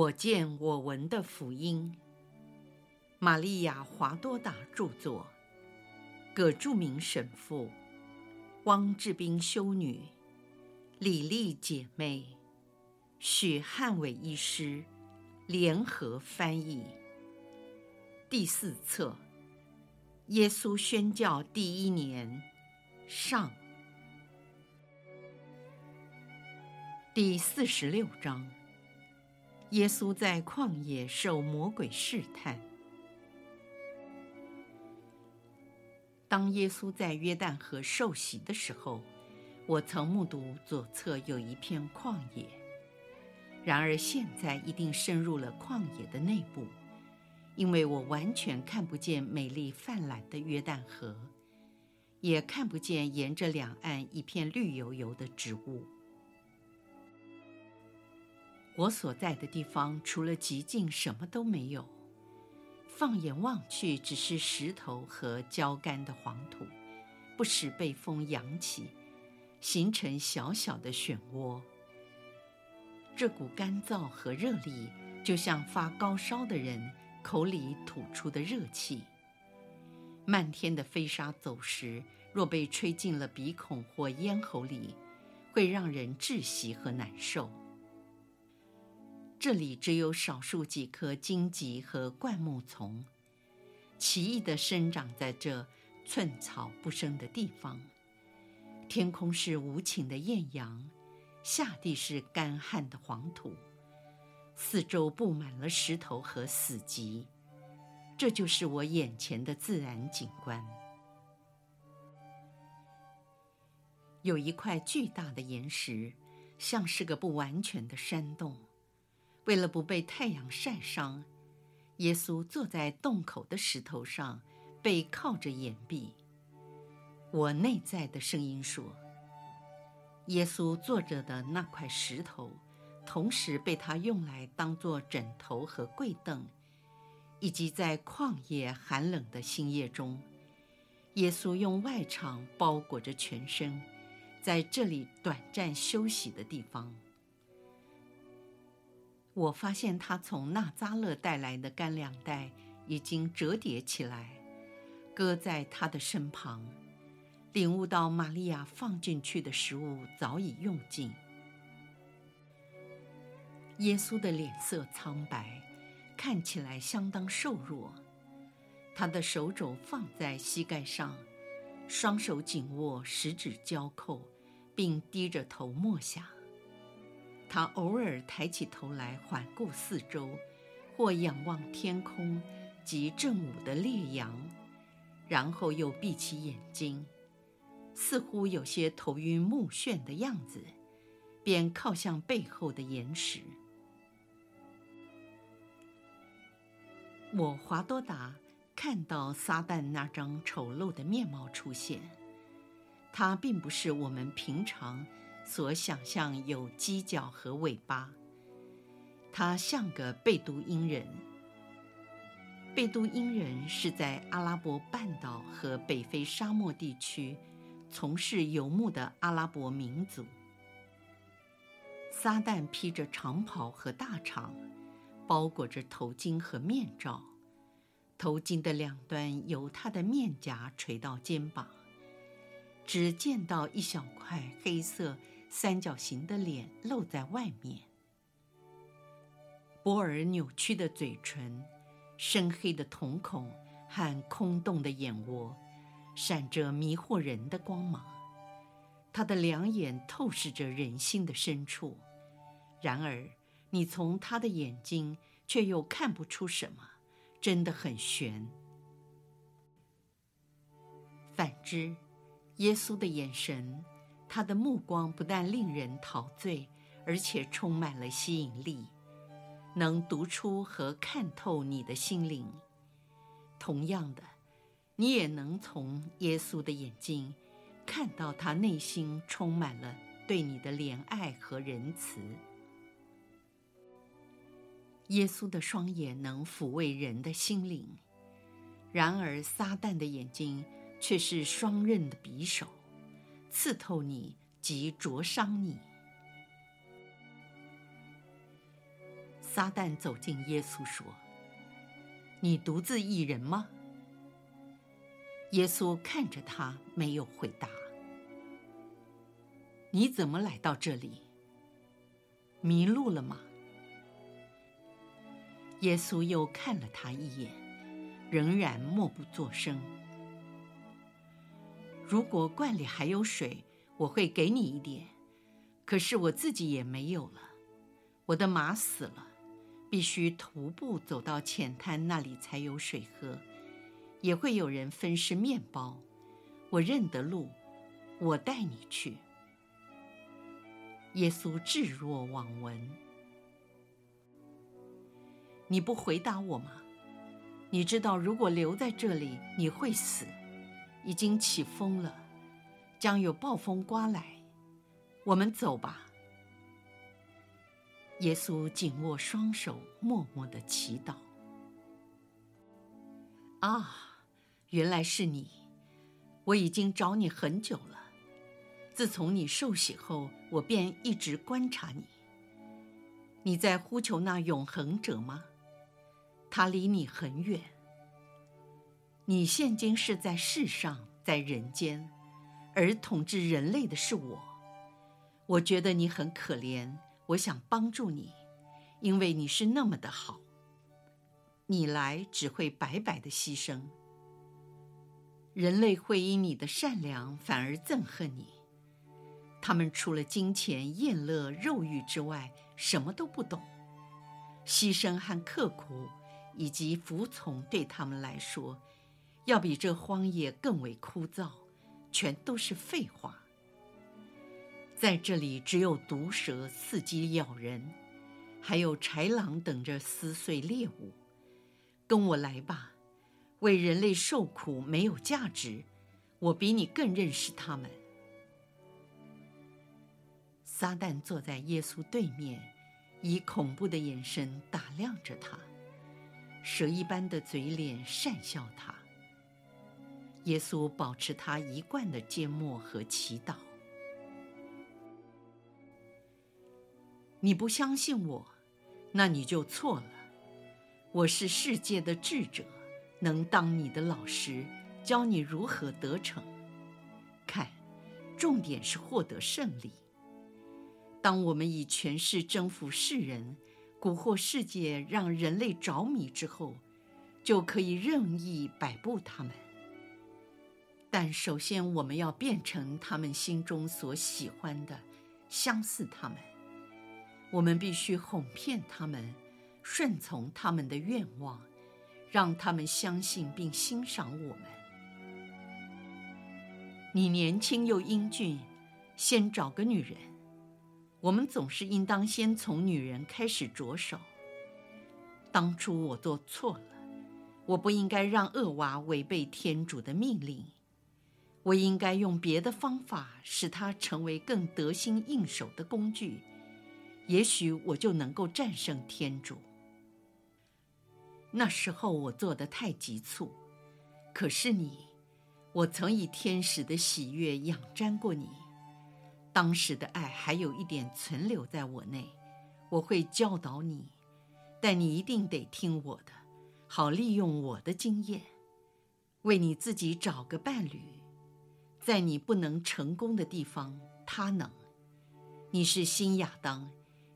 我见我闻的福音，玛利亚·华多达著作，葛著名神父，汪志斌修女，李丽姐妹，许汉伟医师联合翻译。第四册，耶稣宣教第一年，上，第四十六章。耶稣在旷野受魔鬼试探。当耶稣在约旦河受洗的时候，我曾目睹左侧有一片旷野。然而现在一定深入了旷野的内部，因为我完全看不见美丽泛滥的约旦河，也看不见沿着两岸一片绿油油的植物。我所在的地方除了寂静，什么都没有。放眼望去，只是石头和焦干的黄土，不时被风扬起，形成小小的漩涡。这股干燥和热力，就像发高烧的人口里吐出的热气。漫天的飞沙走石，若被吹进了鼻孔或咽喉里，会让人窒息和难受。这里只有少数几棵荆棘和灌木丛，奇异的生长在这寸草不生的地方。天空是无情的艳阳，下地是干旱的黄土，四周布满了石头和死寂。这就是我眼前的自然景观。有一块巨大的岩石，像是个不完全的山洞。为了不被太阳晒伤，耶稣坐在洞口的石头上，背靠着岩壁。我内在的声音说：“耶稣坐着的那块石头，同时被他用来当作枕头和跪凳，以及在旷野寒冷的星夜中，耶稣用外氅包裹着全身，在这里短暂休息的地方。”我发现他从纳扎勒带来的干粮袋已经折叠起来，搁在他的身旁。领悟到玛利亚放进去的食物早已用尽。耶稣的脸色苍白，看起来相当瘦弱。他的手肘放在膝盖上，双手紧握，十指交扣，并低着头默想。他偶尔抬起头来环顾四周，或仰望天空及正午的烈阳，然后又闭起眼睛，似乎有些头晕目眩的样子，便靠向背后的岩石。我华多达看到撒旦那张丑陋的面貌出现，他并不是我们平常。所想象有犄角和尾巴，他像个贝都因人。贝都因人是在阿拉伯半岛和北非沙漠地区从事游牧的阿拉伯民族。撒旦披着长袍和大氅，包裹着头巾和面罩，头巾的两端由他的面颊垂到肩膀，只见到一小块黑色。三角形的脸露在外面，波尔扭曲的嘴唇，深黑的瞳孔和空洞的眼窝，闪着迷惑人的光芒。他的两眼透视着人心的深处，然而你从他的眼睛却又看不出什么，真的很玄。反之，耶稣的眼神。他的目光不但令人陶醉，而且充满了吸引力，能读出和看透你的心灵。同样的，你也能从耶稣的眼睛看到他内心充满了对你的怜爱和仁慈。耶稣的双眼能抚慰人的心灵，然而撒旦的眼睛却是双刃的匕首。刺透你，及灼伤你。撒旦走近耶稣说：“你独自一人吗？”耶稣看着他，没有回答。“你怎么来到这里？迷路了吗？”耶稣又看了他一眼，仍然默不作声。如果罐里还有水，我会给你一点，可是我自己也没有了。我的马死了，必须徒步走到浅滩那里才有水喝。也会有人分食面包。我认得路，我带你去。耶稣置若罔闻。你不回答我吗？你知道，如果留在这里，你会死。已经起风了，将有暴风刮来。我们走吧。耶稣紧握双手，默默的祈祷。啊，原来是你！我已经找你很久了。自从你受洗后，我便一直观察你。你在呼求那永恒者吗？他离你很远。你现今是在世上，在人间，而统治人类的是我。我觉得你很可怜，我想帮助你，因为你是那么的好。你来只会白白的牺牲。人类会因你的善良反而憎恨你。他们除了金钱、宴乐、肉欲之外，什么都不懂。牺牲和刻苦。以及服从对他们来说，要比这荒野更为枯燥，全都是废话。在这里，只有毒蛇伺机咬人，还有豺狼等着撕碎猎物。跟我来吧，为人类受苦没有价值，我比你更认识他们。撒旦坐在耶稣对面，以恐怖的眼神打量着他。蛇一般的嘴脸讪笑他。耶稣保持他一贯的缄默和祈祷。你不相信我，那你就错了。我是世界的智者，能当你的老师，教你如何得逞。看，重点是获得胜利。当我们以权势征服世人。蛊惑世界，让人类着迷之后，就可以任意摆布他们。但首先，我们要变成他们心中所喜欢的，相似他们。我们必须哄骗他们，顺从他们的愿望，让他们相信并欣赏我们。你年轻又英俊，先找个女人。我们总是应当先从女人开始着手。当初我做错了，我不应该让厄娃违背天主的命令，我应该用别的方法使它成为更得心应手的工具，也许我就能够战胜天主。那时候我做得太急促，可是你，我曾以天使的喜悦仰瞻过你。当时的爱还有一点存留在我内，我会教导你，但你一定得听我的，好利用我的经验，为你自己找个伴侣，在你不能成功的地方，他能。你是新亚当，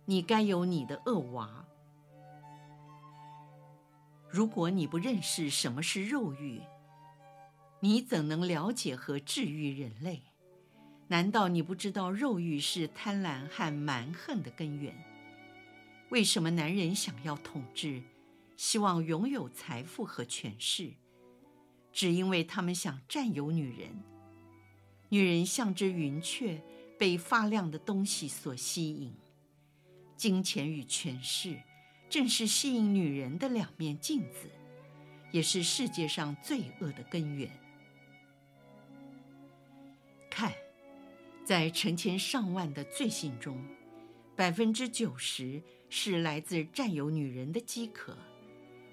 你该有你的厄娃。如果你不认识什么是肉欲，你怎能了解和治愈人类？难道你不知道肉欲是贪婪和蛮横的根源？为什么男人想要统治，希望拥有财富和权势？只因为他们想占有女人。女人像只云雀，被发亮的东西所吸引。金钱与权势，正是吸引女人的两面镜子，也是世界上罪恶的根源。看。在成千上万的罪行中，百分之九十是来自占有女人的饥渴，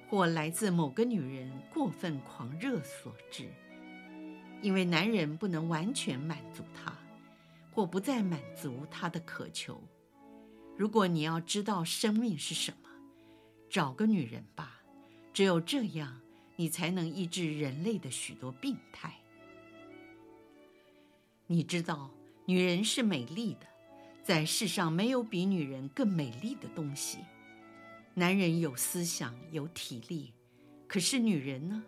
或来自某个女人过分狂热所致。因为男人不能完全满足她，或不再满足她的渴求。如果你要知道生命是什么，找个女人吧，只有这样，你才能医治人类的许多病态。你知道，女人是美丽的，在世上没有比女人更美丽的东西。男人有思想，有体力，可是女人呢？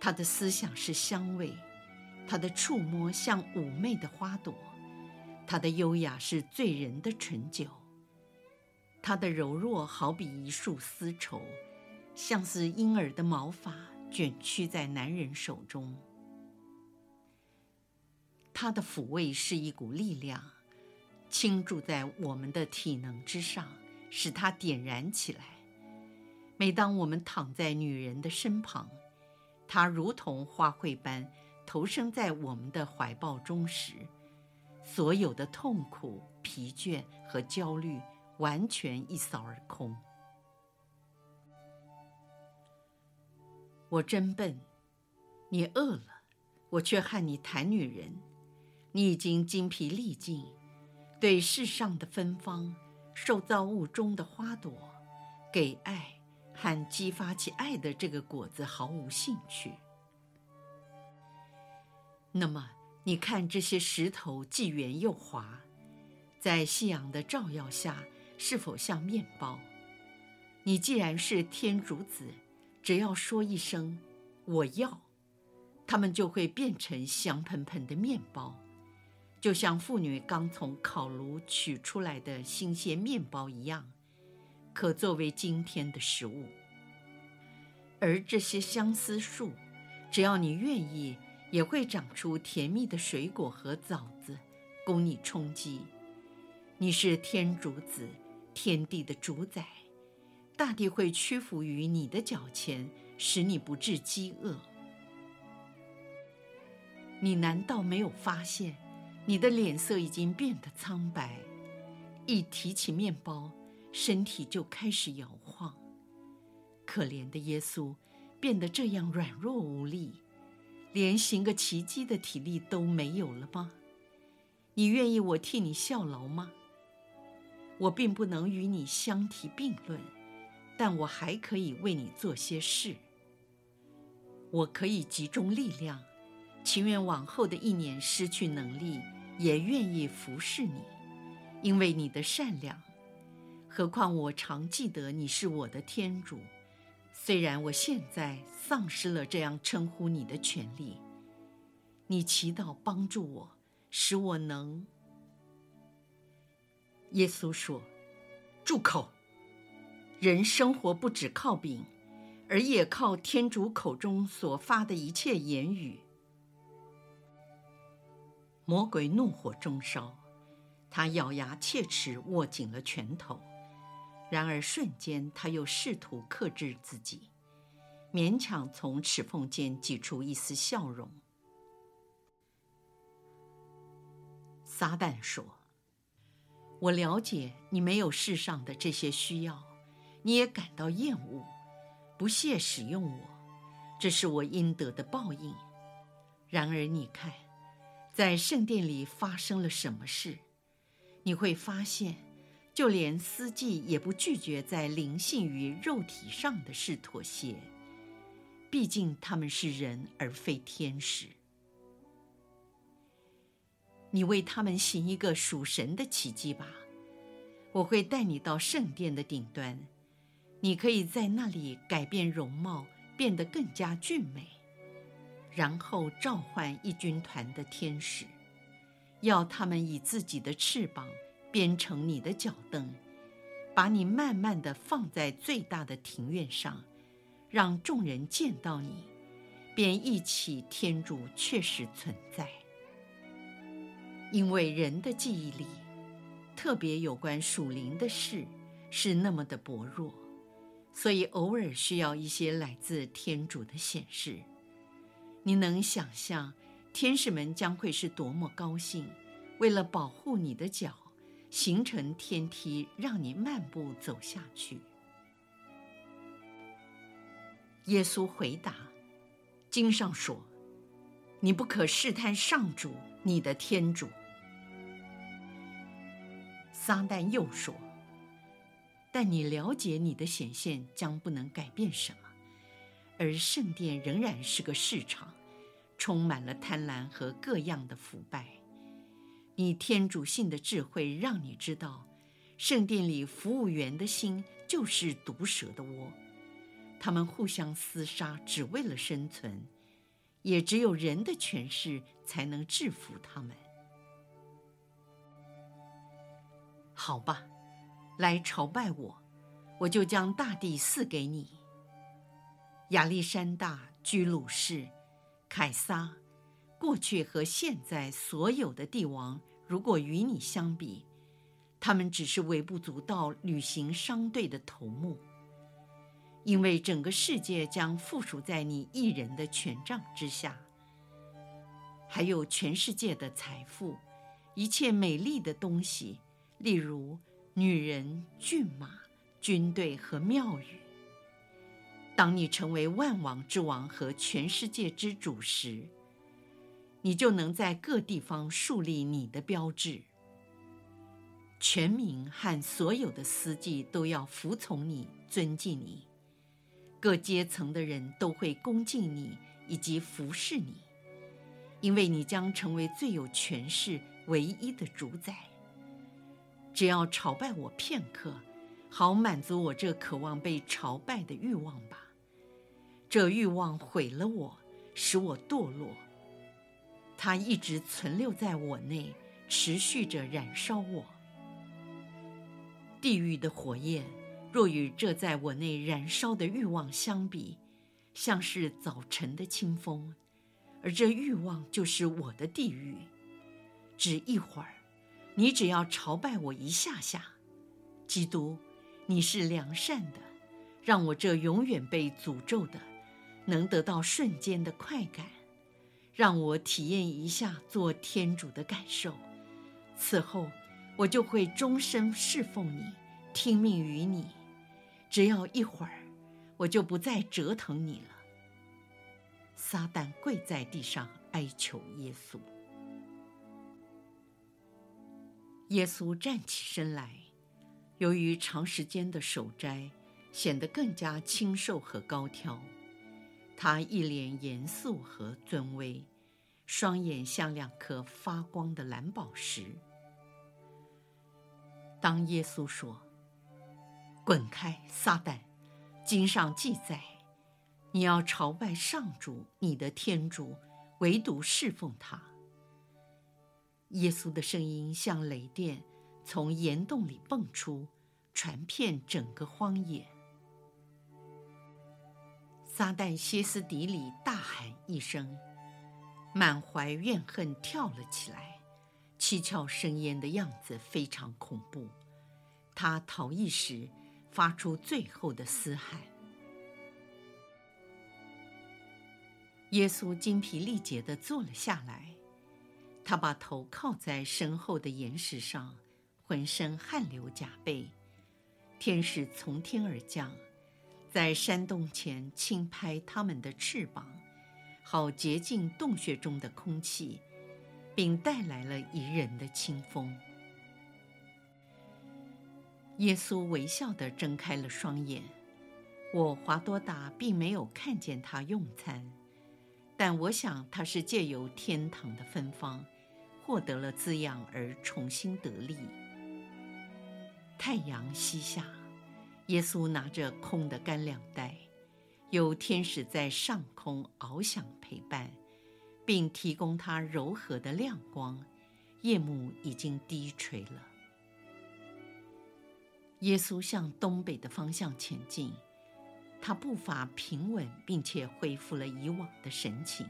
她的思想是香味，她的触摸像妩媚的花朵，她的优雅是醉人的醇酒。她的柔弱好比一束丝绸，像是婴儿的毛发卷曲在男人手中。她的抚慰是一股力量，倾注在我们的体能之上，使它点燃起来。每当我们躺在女人的身旁，她如同花卉般投生在我们的怀抱中时，所有的痛苦、疲倦和焦虑。完全一扫而空。我真笨，你饿了，我却和你谈女人。你已经精疲力尽，对世上的芬芳、受造物中的花朵、给爱和激发起爱的这个果子毫无兴趣。那么，你看这些石头既圆又滑，在夕阳的照耀下。是否像面包？你既然是天主子，只要说一声“我要”，它们就会变成香喷喷的面包，就像妇女刚从烤炉取出来的新鲜面包一样，可作为今天的食物。而这些相思树，只要你愿意，也会长出甜蜜的水果和枣子，供你充饥。你是天主子。天地的主宰，大地会屈服于你的脚前，使你不致饥饿。你难道没有发现，你的脸色已经变得苍白？一提起面包，身体就开始摇晃。可怜的耶稣，变得这样软弱无力，连行个奇迹的体力都没有了吗？你愿意我替你效劳吗？我并不能与你相提并论，但我还可以为你做些事。我可以集中力量，情愿往后的一年失去能力，也愿意服侍你，因为你的善良。何况我常记得你是我的天主，虽然我现在丧失了这样称呼你的权利。你祈祷帮助我，使我能。耶稣说：“住口！人生活不只靠饼，而也靠天主口中所发的一切言语。”魔鬼怒火中烧，他咬牙切齿，握紧了拳头。然而瞬间，他又试图克制自己，勉强从齿缝间挤出一丝笑容。撒旦说。我了解你没有世上的这些需要，你也感到厌恶，不屑使用我，这是我应得的报应。然而你看，在圣殿里发生了什么事？你会发现，就连司祭也不拒绝在灵性与肉体上的事妥协，毕竟他们是人而非天使。你为他们行一个属神的奇迹吧！我会带你到圣殿的顶端，你可以在那里改变容貌，变得更加俊美，然后召唤一军团的天使，要他们以自己的翅膀编成你的脚凳，把你慢慢的放在最大的庭院上，让众人见到你，便忆起天主确实存在。因为人的记忆力，特别有关属灵的事，是那么的薄弱，所以偶尔需要一些来自天主的显示。你能想象，天使们将会是多么高兴，为了保护你的脚，形成天梯，让你漫步走下去。耶稣回答：“经上说，你不可试探上主，你的天主。”撒旦又说：“但你了解你的显现将不能改变什么，而圣殿仍然是个市场，充满了贪婪和各样的腐败。你天主性的智慧让你知道，圣殿里服务员的心就是毒蛇的窝，他们互相厮杀，只为了生存，也只有人的权势才能制服他们。好吧，来朝拜我，我就将大地赐给你。亚历山大、居鲁士、凯撒，过去和现在所有的帝王，如果与你相比，他们只是微不足道、旅行商队的头目。因为整个世界将附属在你一人的权杖之下，还有全世界的财富，一切美丽的东西。例如，女人、骏马、军队和庙宇。当你成为万王之王和全世界之主时，你就能在各地方树立你的标志。全民和所有的司机都要服从你、尊敬你，各阶层的人都会恭敬你以及服侍你，因为你将成为最有权势、唯一的主宰。只要朝拜我片刻，好满足我这渴望被朝拜的欲望吧。这欲望毁了我，使我堕落。它一直存留在我内，持续着燃烧我。地狱的火焰，若与这在我内燃烧的欲望相比，像是早晨的清风，而这欲望就是我的地狱。只一会儿。你只要朝拜我一下下，基督，你是良善的，让我这永远被诅咒的，能得到瞬间的快感，让我体验一下做天主的感受。此后，我就会终身侍奉你，听命于你。只要一会儿，我就不再折腾你了。撒旦跪在地上哀求耶稣。耶稣站起身来，由于长时间的守斋，显得更加清瘦和高挑。他一脸严肃和尊威，双眼像两颗发光的蓝宝石。当耶稣说：“滚开，撒旦！经上记载，你要朝拜上主，你的天主，唯独侍奉他。”耶稣的声音像雷电，从岩洞里蹦出，传遍整个荒野。撒旦歇斯底里大喊一声，满怀怨恨跳了起来，七窍生烟的样子非常恐怖。他逃逸时发出最后的嘶喊。耶稣精疲力竭地坐了下来。他把头靠在身后的岩石上，浑身汗流浃背。天使从天而降，在山洞前轻拍他们的翅膀，好洁净洞穴中的空气，并带来了宜人的清风。耶稣微笑地睁开了双眼。我华多达并没有看见他用餐，但我想他是借由天堂的芬芳。获得了滋养而重新得力。太阳西下，耶稣拿着空的干粮袋，有天使在上空翱翔陪伴，并提供他柔和的亮光。夜幕已经低垂了。耶稣向东北的方向前进，他步伐平稳，并且恢复了以往的神情。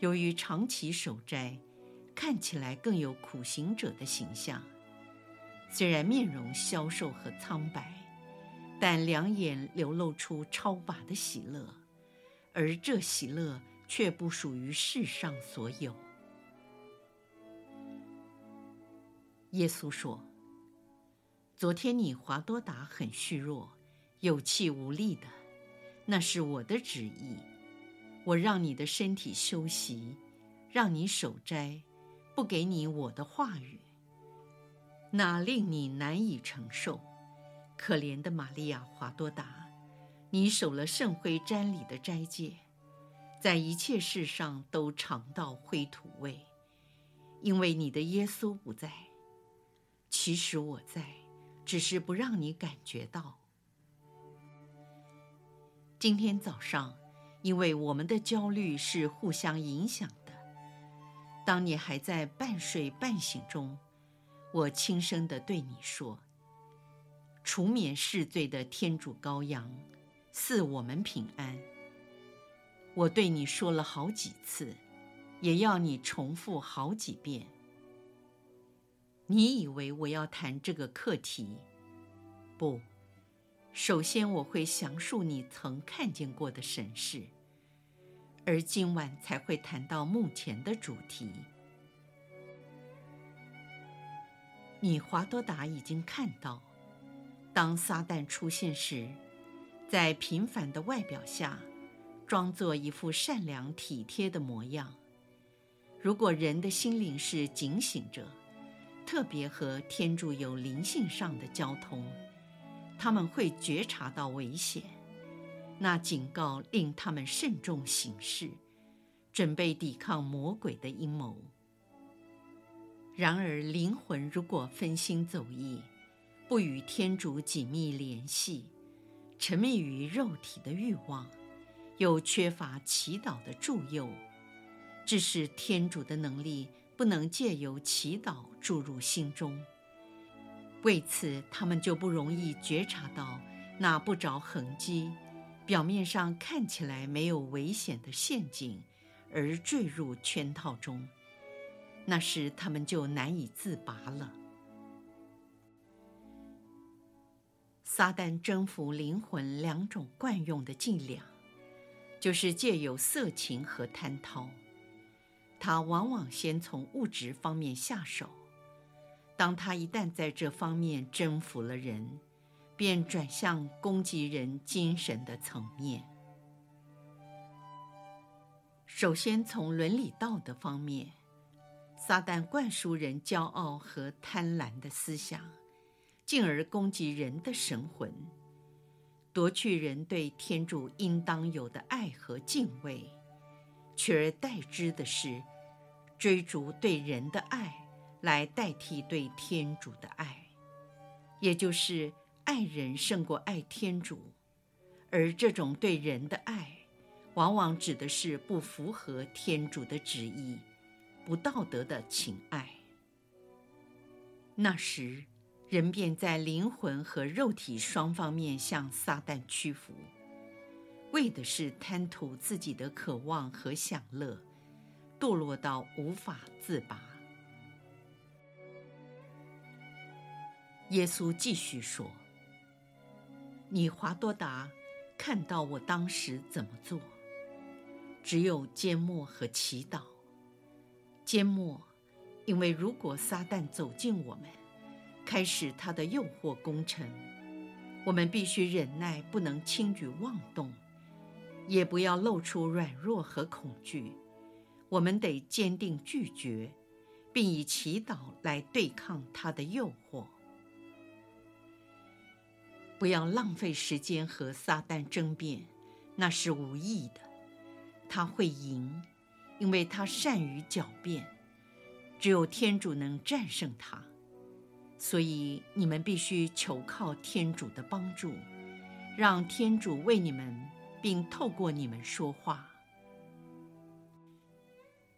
由于长期守斋。看起来更有苦行者的形象，虽然面容消瘦和苍白，但两眼流露出超拔的喜乐，而这喜乐却不属于世上所有。耶稣说：“昨天你华多达很虚弱，有气无力的，那是我的旨意，我让你的身体休息，让你守斋。”不给你我的话语，哪令你难以承受，可怜的玛利亚·华多达，你守了圣灰瞻礼的斋戒，在一切事上都尝到灰土味，因为你的耶稣不在。其实我在，只是不让你感觉到。今天早上，因为我们的焦虑是互相影响的，当你还在半睡半醒中，我轻声地对你说：“除免世罪的天主羔羊，赐我们平安。”我对你说了好几次，也要你重复好几遍。你以为我要谈这个课题？不。首先，我会详述你曾看见过的神事，而今晚才会谈到目前的主题。你华多达已经看到，当撒旦出现时，在平凡的外表下，装作一副善良体贴的模样。如果人的心灵是警醒着，特别和天主有灵性上的交通。他们会觉察到危险，那警告令他们慎重行事，准备抵抗魔鬼的阴谋。然而，灵魂如果分心走逸，不与天主紧密联系，沉迷于肉体的欲望，又缺乏祈祷的助佑，致使天主的能力不能借由祈祷注入心中。为此，他们就不容易觉察到那不着痕迹、表面上看起来没有危险的陷阱，而坠入圈套中。那时，他们就难以自拔了。撒旦征服灵魂两种惯用的伎俩，就是借由色情和贪饕。他往往先从物质方面下手。当他一旦在这方面征服了人，便转向攻击人精神的层面。首先，从伦理道德方面，撒旦灌输人骄傲和贪婪的思想，进而攻击人的神魂，夺去人对天主应当有的爱和敬畏，取而代之的是追逐对人的爱。来代替对天主的爱，也就是爱人胜过爱天主，而这种对人的爱，往往指的是不符合天主的旨意、不道德的情爱。那时，人便在灵魂和肉体双方面向撒旦屈服，为的是贪图自己的渴望和享乐，堕落到无法自拔。耶稣继续说：“你华多达，看到我当时怎么做？只有缄默和祈祷。缄默，因为如果撒旦走进我们，开始他的诱惑工程，我们必须忍耐，不能轻举妄动，也不要露出软弱和恐惧。我们得坚定拒绝，并以祈祷来对抗他的诱惑。”不要浪费时间和撒旦争辩，那是无益的。他会赢，因为他善于狡辩。只有天主能战胜他，所以你们必须求靠天主的帮助，让天主为你们，并透过你们说话。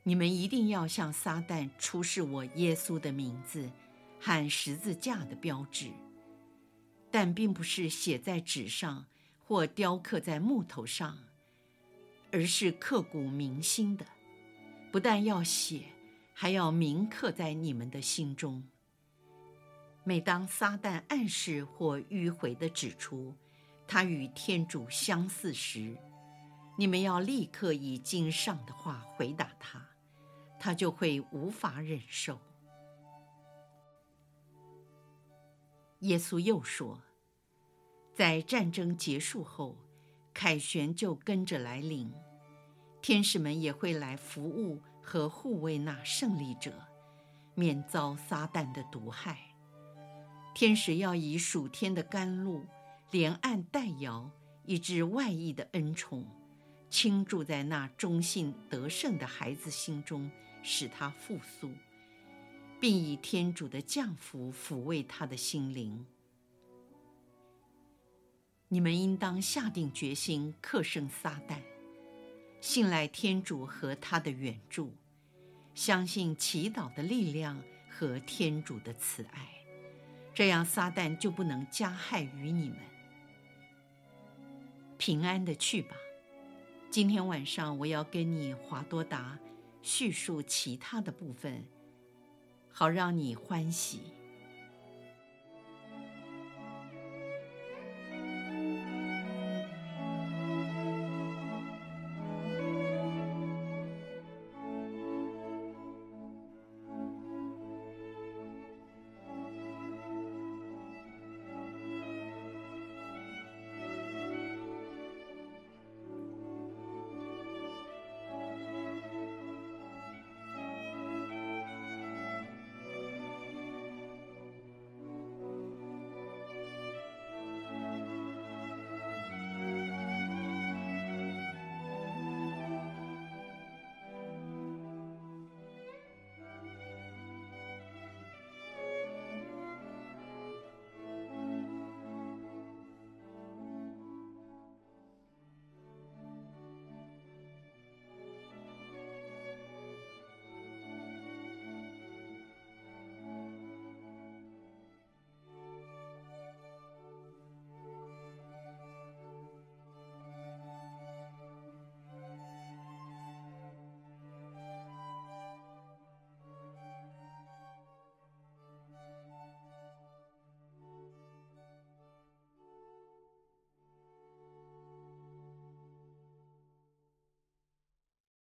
你们一定要向撒旦出示我耶稣的名字和十字架的标志。但并不是写在纸上或雕刻在木头上，而是刻骨铭心的。不但要写，还要铭刻在你们的心中。每当撒旦暗示或迂回地指出他与天主相似时，你们要立刻以经上的话回答他，他就会无法忍受。耶稣又说：“在战争结束后，凯旋就跟着来临，天使们也会来服务和护卫那胜利者，免遭撒旦的毒害。天使要以属天的甘露，连按带摇，以至外溢的恩宠，倾注在那忠信得胜的孩子心中，使他复苏，并以天主的降福抚慰他的心灵。你们应当下定决心克胜撒旦，信赖天主和他的援助，相信祈祷的力量和天主的慈爱。这样，撒旦就不能加害于你们。平安的去吧。今天晚上我要跟你华多达叙述其他的部分，好让你欢喜。